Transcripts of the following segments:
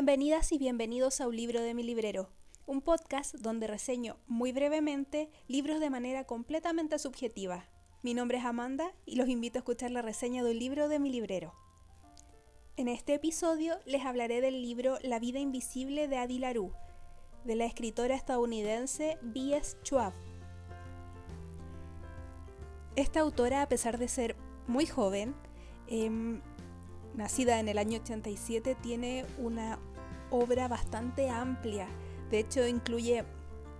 Bienvenidas y bienvenidos a Un libro de mi librero, un podcast donde reseño muy brevemente libros de manera completamente subjetiva. Mi nombre es Amanda y los invito a escuchar la reseña de un libro de mi librero. En este episodio les hablaré del libro La vida invisible de Adi Larue, de la escritora estadounidense B.S. Schwab. Esta autora, a pesar de ser muy joven, em, nacida en el año 87, tiene una obra bastante amplia. De hecho, incluye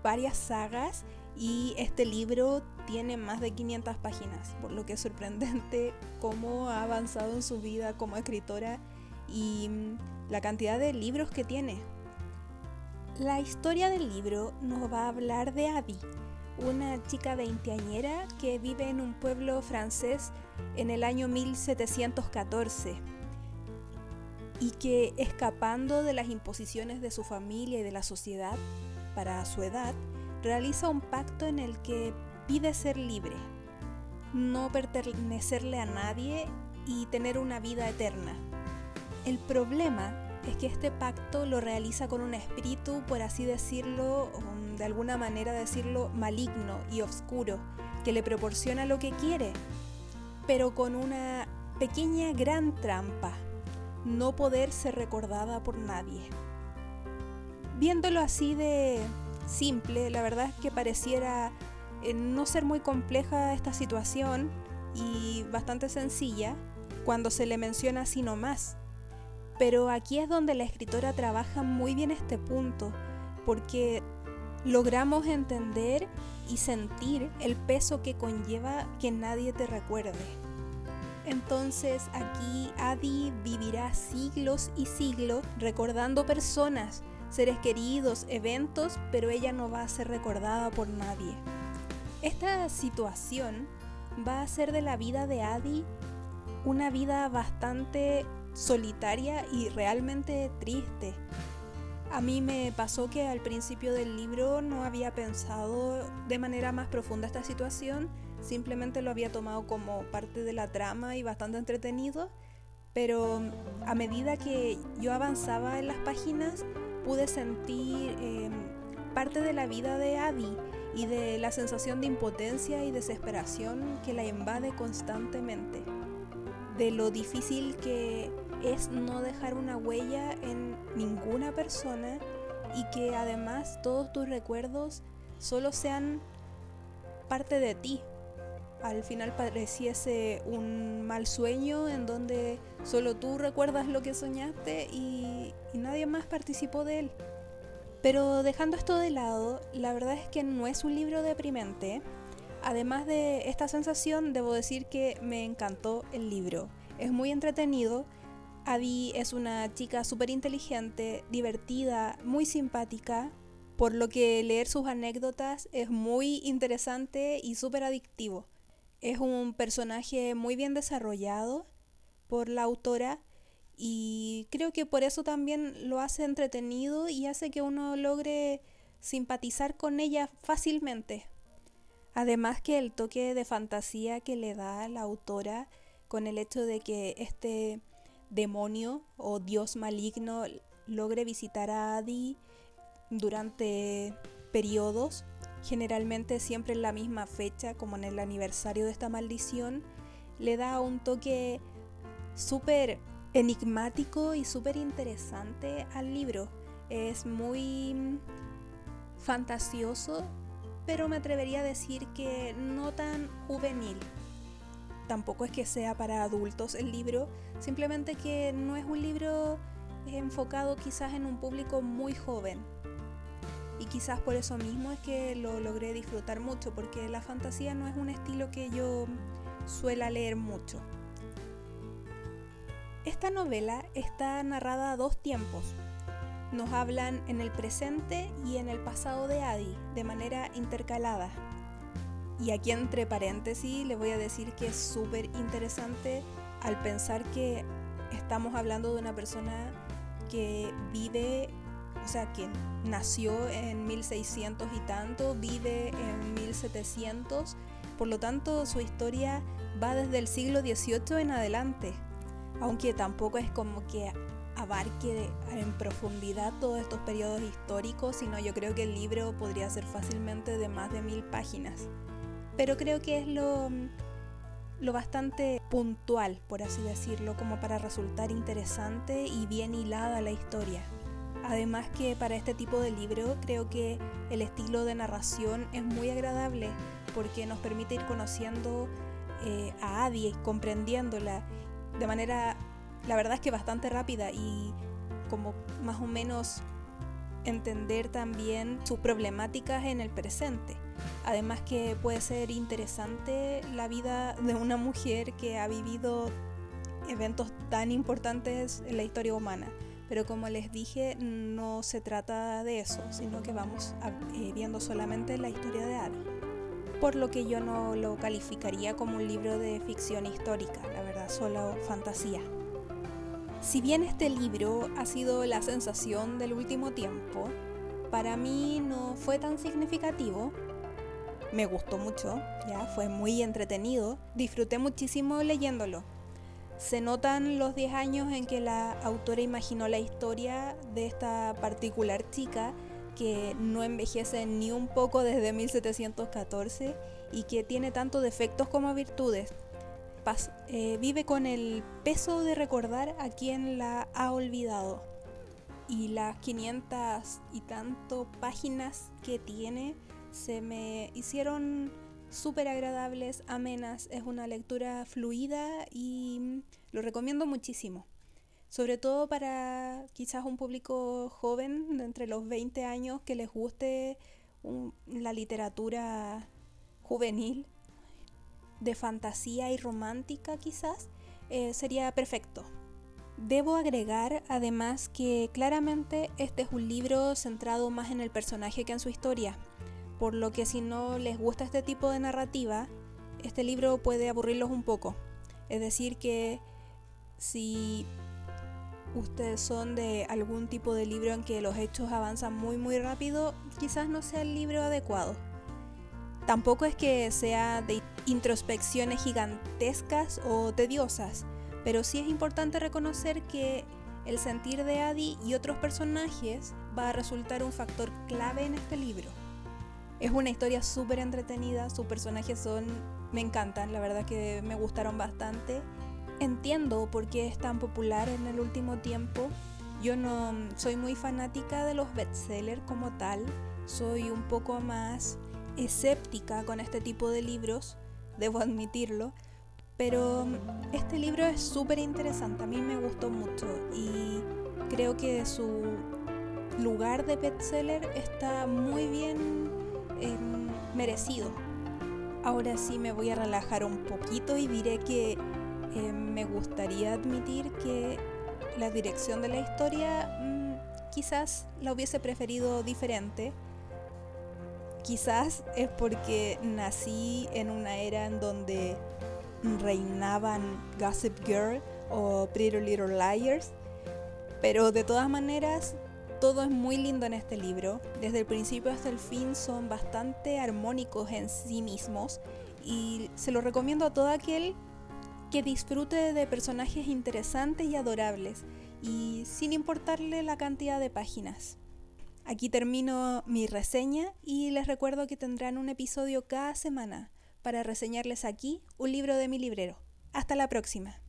varias sagas y este libro tiene más de 500 páginas, por lo que es sorprendente cómo ha avanzado en su vida como escritora y mm, la cantidad de libros que tiene. La historia del libro nos va a hablar de Abby, una chica veinteañera que vive en un pueblo francés en el año 1714 y que escapando de las imposiciones de su familia y de la sociedad para su edad, realiza un pacto en el que pide ser libre, no pertenecerle a nadie y tener una vida eterna. El problema es que este pacto lo realiza con un espíritu, por así decirlo, de alguna manera decirlo, maligno y oscuro, que le proporciona lo que quiere, pero con una pequeña gran trampa, no poder ser recordada por nadie. Viéndolo así de simple, la verdad es que pareciera eh, no ser muy compleja esta situación y bastante sencilla cuando se le menciona así nomás. Pero aquí es donde la escritora trabaja muy bien este punto, porque logramos entender y sentir el peso que conlleva que nadie te recuerde. Entonces aquí Adi vivirá siglos y siglos recordando personas, seres queridos, eventos, pero ella no va a ser recordada por nadie. Esta situación va a hacer de la vida de Adi una vida bastante solitaria y realmente triste. A mí me pasó que al principio del libro no había pensado de manera más profunda esta situación, simplemente lo había tomado como parte de la trama y bastante entretenido, pero a medida que yo avanzaba en las páginas pude sentir em, parte de la vida de Adi y de la sensación de impotencia y desesperación que la invade constantemente, de lo difícil que es no dejar una huella en ninguna persona y que además todos tus recuerdos solo sean parte de ti. Al final pareciese un mal sueño en donde solo tú recuerdas lo que soñaste y, nadie más participó de él. Pero dejando esto de lado, la verdad es que no es un libro deprimente. Además de esta sensación, debo decir que me encantó el libro. Es muy entretenido Abby es una chica súper inteligente, divertida, muy simpática, por lo que leer sus anécdotas es muy interesante y súper adictivo. Es un personaje muy bien desarrollado por la autora y creo que por eso también lo hace entretenido y hace que uno logre simpatizar con ella fácilmente. Además que el toque de fantasía que le da la autora con el hecho de que este demonio o dios maligno logre visitar a Adi durante periodos, generalmente siempre en la misma fecha, como en el aniversario de esta maldición, le da un toque súper enigmático y súper interesante al libro. Es muy fantasioso, pero me atrevería a decir que no tan juvenil tampoco es que sea para adultos el libro, simplemente que no es un libro enfocado quizás en un público muy joven. Quizás por eso mismo es que lo logré disfrutar mucho, porque la fantasía no es un estilo que yo suela leer mucho. Esta novela está narrada a dos tiempos. Nos hablan en el presente y en el pasado de Adi, de manera intercalada. Y aquí entre paréntesis le voy a decir que es súper interesante al pensar que estamos hablando de una persona que vive, o sea, que nació en 1600 y tanto, vive en 1700, por lo tanto su historia va desde el siglo XVIII en adelante, aunque tampoco es como que abarque en profundidad todos estos periodos históricos, sino yo creo que el libro podría ser fácilmente de más de mil páginas. Pero creo que es lo, lo bastante puntual, por así decirlo, como para resultar interesante y bien hilada la historia. Además que para este tipo de libro creo que el estilo de narración es muy agradable porque nos permite ir conociendo eh, a Adi, comprendiéndola de manera, la verdad es que bastante rápida y como más o menos entender también sus problemáticas en el presente. Además que puede ser interesante la vida de una mujer que ha vivido eventos tan importantes en la historia humana. Pero como les dije, no se trata de eso, sino que vamos eh, viendo solamente la historia de Adi por lo que yo no lo calificaría como un libro de ficción histórica, la verdad, solo fantasía. Si bien este libro ha sido la sensación del último tiempo, para mí no fue tan significativo. Me gustó mucho, ya fue muy entretenido, disfruté muchísimo leyéndolo. Se notan los 10 años en que la autora imaginó la historia de esta particular chica que no envejece ni un poco desde 1714 y que tiene tanto defectos como virtudes. Eh, vive con el peso de recordar a quien la ha olvidado. Y las 500 y tanto páginas que tiene se me hicieron súper agradables, amenas. Es una lectura fluida y lo recomiendo muchísimo sobre todo para quizás un público joven de entre los 20 años que les guste la literatura juvenil, de fantasía y romántica quizás, eh, sería perfecto. Debo agregar además que claramente este es un libro centrado más en el personaje que en su historia, por lo que si no les gusta este tipo de narrativa, este libro puede aburrirlos un poco. Es decir, que si ustedes son de algún tipo de libro en que los hechos avanzan muy muy rápido, quizás no sea el libro adecuado. Tampoco es que sea de introspecciones gigantescas o tediosas, pero sí es importante reconocer que el sentir de Adi y otros personajes va a resultar un factor clave en este libro. Es una historia súper entretenida, sus personajes son, me encantan, la verdad que me gustaron bastante. Entiendo por qué es tan popular en el último tiempo. Yo no soy muy fanática de los bestsellers como tal, soy un poco más escéptica con este tipo de libros, debo admitirlo, pero este libro es súper interesante, a mí me gustó mucho y creo que su lugar de bestseller está muy bien em, merecido. Ahora sí me voy a relajar un poquito y diré que eh, me gustaría admitir que la dirección de la historia mm, quizás la hubiese preferido diferente. Quizás es porque nací en una era en donde reinaban Gossip Girl o Pretty Little Liars, pero de todas maneras todo es muy lindo en este libro. Desde el principio hasta el fin son bastante armónicos en sí mismos y se lo recomiendo a todo aquel que disfrute de personajes interesantes y adorables, y sin importarle la cantidad de páginas. Aquí termino mi reseña y les recuerdo que tendrán un episodio cada semana para reseñarles aquí un libro de mi librero. Hasta la próxima.